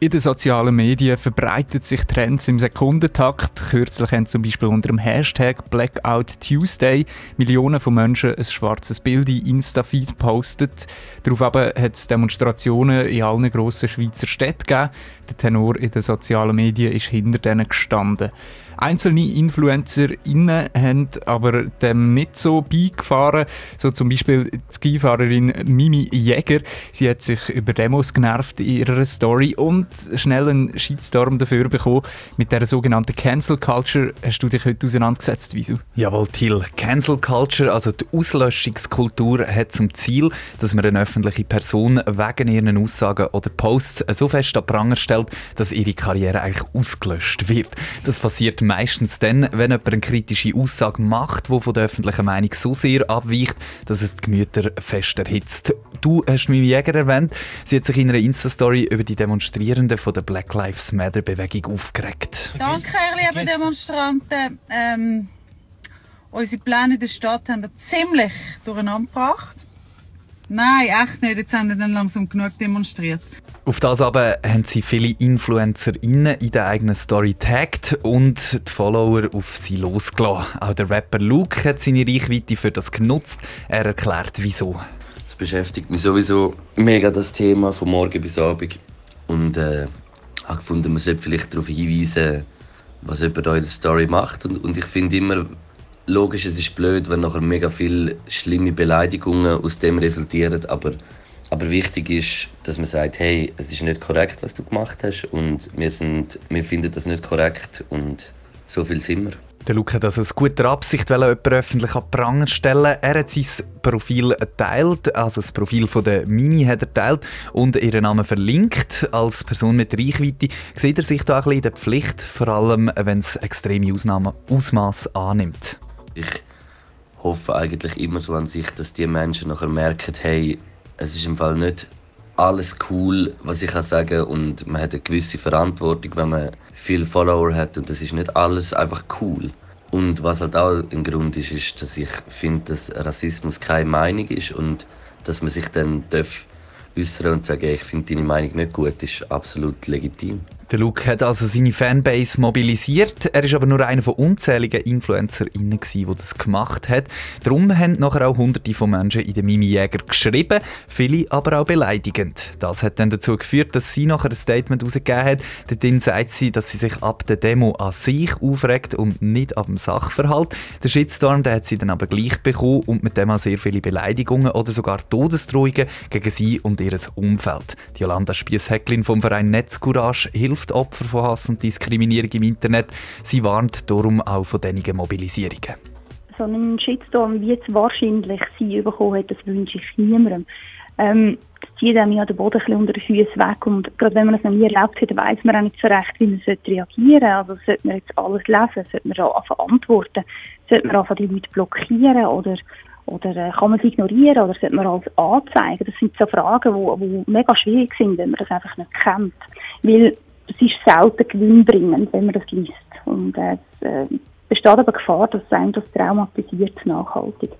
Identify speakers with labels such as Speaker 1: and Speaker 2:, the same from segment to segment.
Speaker 1: In den sozialen Medien verbreitet sich Trends im Sekundentakt. Kürzlich haben zum Beispiel unter dem Hashtag Blackout Tuesday Millionen von Menschen ein schwarzes Bild in Insta-Feed gepostet. Darauf hat es Demonstrationen in allen grossen Schweizer Städten gegeben. Der Tenor in den sozialen Medien ist hinter denen gestanden. Einzelne InfluencerInnen haben aber dem nicht so beigefahren. So zum Beispiel die Skifahrerin Mimi Jäger. Sie hat sich über Demos genervt in ihrer Story und schnell einen Shitstorm dafür bekommen. Mit der sogenannten Cancel Culture hast du dich heute auseinandergesetzt, Wieso?
Speaker 2: Jawohl, Till. Cancel Culture, also die Auslöschungskultur, hat zum Ziel, dass man eine öffentliche Person wegen ihren Aussagen oder Posts so fest an Pranger stellt, dass ihre Karriere eigentlich ausgelöscht wird. Das passiert meistens dann, wenn jemand eine kritische Aussage macht, die von der öffentlichen Meinung so sehr abweicht, dass es die Gemüter fest erhitzt. Du hast Mimi Jäger erwähnt. Sie hat sich in einer Insta-Story über die Demonstrierenden von der Black Lives Matter-Bewegung aufgeregt.
Speaker 3: Danke, ihr lieben Demonstranten. Ähm, unsere Pläne in der Stadt haben wir ziemlich durcheinander gebracht. Nein, echt nicht. Jetzt haben wir dann langsam genug demonstriert.
Speaker 2: Auf das aber haben sie viele InfluencerInnen in der eigenen Story tagged und die Follower auf sie losgelassen. Auch der Rapper Luke hat seine Reichweite für das genutzt. Er erklärt, wieso.
Speaker 4: Es beschäftigt mich sowieso mega das Thema von morgen bis abend. Und äh, habe gefunden, man sollte vielleicht darauf hinweisen, was jemand da in der Story macht. Und, und ich finde immer, logisch, es ist blöd, wenn nachher mega viele schlimme Beleidigungen aus dem resultieren, aber aber wichtig ist, dass man sagt, hey, es ist nicht korrekt, was du gemacht hast und wir, sind, wir finden das nicht korrekt und so viel sind wir.
Speaker 2: Der Luke hat also aus guter Absicht jemanden öffentlich an Pranger stellen. Er hat sein Profil geteilt, also das Profil von der Mini hat er geteilt und ihren Namen verlinkt. Als Person mit Reichweite sieht er sich da ein bisschen in der Pflicht, vor allem wenn es extreme Ausnahmen, Ausmaß annimmt.
Speaker 4: Ich hoffe eigentlich immer so an sich, dass die Menschen nachher merken, hey, es ist im Fall nicht alles cool, was ich kann sagen und man hat eine gewisse Verantwortung, wenn man viele Follower hat und das ist nicht alles einfach cool. Und was halt auch ein Grund ist, ist, dass ich finde, dass Rassismus keine Meinung ist und dass man sich dann darf äußern und sagen, ich finde deine Meinung nicht gut, ist absolut legitim.
Speaker 2: Der Luke hat also seine Fanbase mobilisiert. Er ist aber nur einer von unzähligen InfluencerInnen, die das gemacht hat. Darum haben nachher auch hunderte von Menschen in den Mimi Jäger geschrieben, viele aber auch beleidigend. Das hat dann dazu geführt, dass sie nachher ein Statement herausgegeben hat. Darin sagt sie, dass sie sich ab der Demo an sich aufregt und nicht ab dem Sachverhalt. Der Shitstorm den hat sie dann aber gleich bekommen und mit dem auch sehr viele Beleidigungen oder sogar Todesdrohungen gegen sie und ihr Umfeld. Die Jolanda Spiess-Hecklin vom Verein Netzcourage hilft hilft Opfer von Hass und Diskriminierung im Internet. Sie warnt darum auch von diesen Mobilisierungen.
Speaker 5: So einen Shitstorm, wie es wahrscheinlich sie bekommen hat, das wünsche ich niemandem. Ähm, zieht einem ja den Boden unter den Füßen weg und gerade wenn man es noch nie erlebt hat, weiß man auch nicht so recht, wie man reagieren sollte. Also sollte man jetzt alles lesen, sollte man auch antworten, sollte man einfach die Leute blockieren oder oder äh, kann man es ignorieren oder sollte man als anzeigen? Das sind so Fragen, die mega schwierig sind, wenn man das einfach nicht kennt. Weil es ist selten gewinnbringend, wenn man das liest. Und äh, es äh, besteht aber Gefahr, dass es einem das traumatisiert nachhaltig.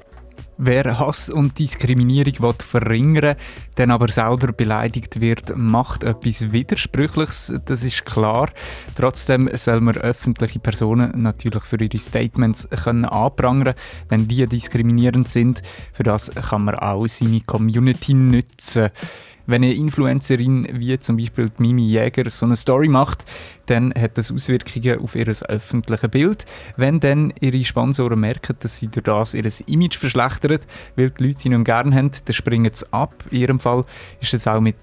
Speaker 1: Wer Hass und Diskriminierung verringern will, dann aber selber beleidigt wird, macht etwas Widersprüchliches, das ist klar. Trotzdem soll man öffentliche Personen natürlich für ihre Statements können anprangern wenn die diskriminierend sind. Für das kann man auch seine Community nutzen. Wenn eine Influencerin wie zum Beispiel Mimi Jäger so eine Story macht, dann hat das Auswirkungen auf ihr öffentliches Bild. Wenn dann ihre Sponsoren merken, dass sie durch das ihr Image verschlechtern, weil die Leute sie nicht gerne haben, dann springen sie ab. In ihrem Fall ist es auch mit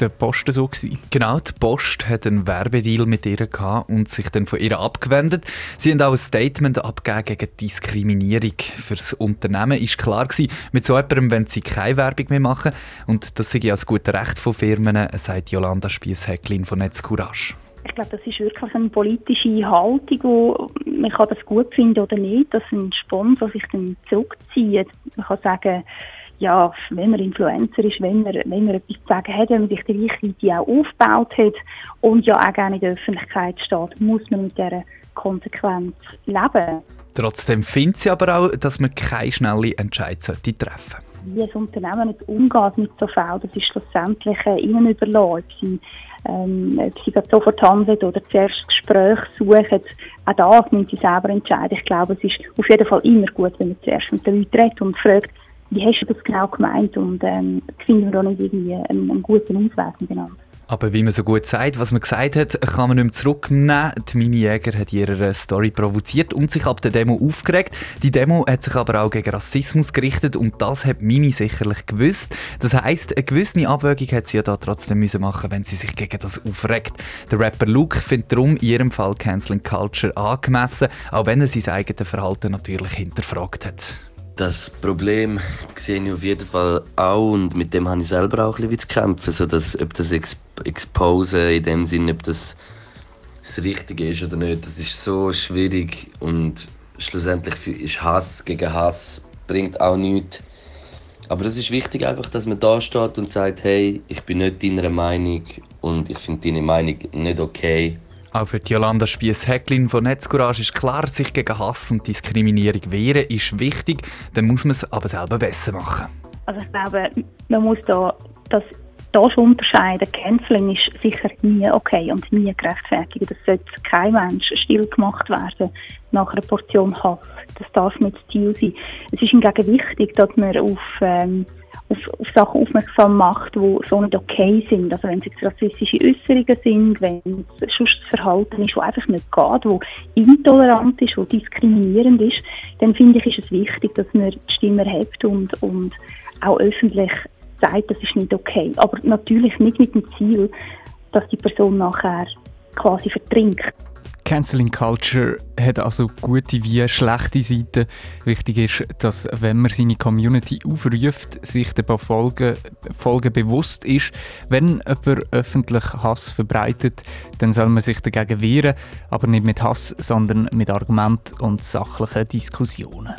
Speaker 1: der Post so gewesen.
Speaker 2: Genau, die Post hat einen Werbedeal mit ihr gehabt und sich dann von ihr abgewendet. Sie haben auch ein Statement abgegeben gegen Diskriminierung. Für das Unternehmen ist klar gewesen, mit so jemandem wollen sie keine Werbung mehr machen und das sei ja das gute Recht von Firmen, sagt Jolanda Spiess-Häcklin von Netzcourage.
Speaker 5: Ich glaube, das ist wirklich eine politische Haltung, wo man kann das gut finden oder nicht, dass ein Sponsor sich dann zurückzieht. Man kann sagen, ja, wenn man Influencer ist, wenn man, wenn man etwas zu sagen hat, wenn man sich die Reichweite auch aufgebaut hat und ja auch gerne in der Öffentlichkeit steht, muss man mit dieser Konsequenz leben.
Speaker 2: Trotzdem findet sie aber auch, dass man keine schnelle Entscheidung treffen sollte.
Speaker 5: wie ein Unternehmen nicht umgeht mit so Fällen, das ist schlussendlich äh, ihnen überlassen, ob sie, ähm, ob sie sofort handeln oder zuerst Gespräch suchen. Auch das müssen sie selber entscheiden. Ich glaube, es ist auf jeden Fall immer gut, wenn man zuerst mit den Leuten redet und fragt, wie hast du das genau gemeint und ähm, finden wir da nicht irgendwie einen, einen guten Ausweg miteinander.
Speaker 2: Aber wie man so gut sagt, was man gesagt hat, kann man nicht mehr zurücknehmen. Die Mimi Jäger hat ihre Story provoziert und sich ab der Demo aufgeregt. Die Demo hat sich aber auch gegen Rassismus gerichtet und das hat Mimi sicherlich gewusst. Das heisst, eine gewisse Abwägung hat sie ja da trotzdem müssen machen, wenn sie sich gegen das aufregt. Der Rapper Luke findet darum in ihrem Fall Canceling Culture angemessen, auch wenn er sein eigenes Verhalten natürlich hinterfragt hat.
Speaker 4: Das Problem sehe ich auf jeden Fall auch und mit dem habe ich selber auch ein bisschen zu kämpfen, so dass, ob das Ex Exposen in dem Sinne, ob das das Richtige ist oder nicht, das ist so schwierig und schlussendlich ist Hass gegen Hass bringt auch nichts. Aber es ist wichtig einfach, dass man da steht und sagt, hey, ich bin nicht deiner Meinung und ich finde deine Meinung nicht okay
Speaker 2: auch für Jolanda Spiess-Häcklin von Netzcourage ist klar, sich gegen Hass und Diskriminierung wehren ist wichtig, dann muss man es aber selber besser machen.
Speaker 5: Also ich glaube, man muss da das da schon unterscheiden. Canceling ist sicher nie okay und nie gerechtfertigt. Das sollte kein Mensch still gemacht werden nach einer Portion Hass. Das darf nicht das Ziel sein. Es ist hingegen wichtig, dass man auf ähm, auf, auf Sachen aufmerksam macht, die so nicht okay sind. Also wenn es jetzt rassistische Äußerungen sind, wenn es sonst Verhalten ist, das einfach nicht geht, das intolerant ist, das diskriminierend ist, dann finde ich, ist es wichtig, dass man die Stimme hebt und, und auch öffentlich sagt, das ist nicht okay. Aber natürlich nicht mit dem Ziel, dass die Person nachher quasi vertrinkt.
Speaker 1: Canceling Culture hat also gute wie schlechte Seiten. Wichtig ist, dass wenn man seine Community aufruft, sich der Folgen, Folgen bewusst ist. Wenn jemand öffentlich Hass verbreitet, dann soll man sich dagegen wehren, aber nicht mit Hass, sondern mit Argumenten und sachlichen Diskussionen.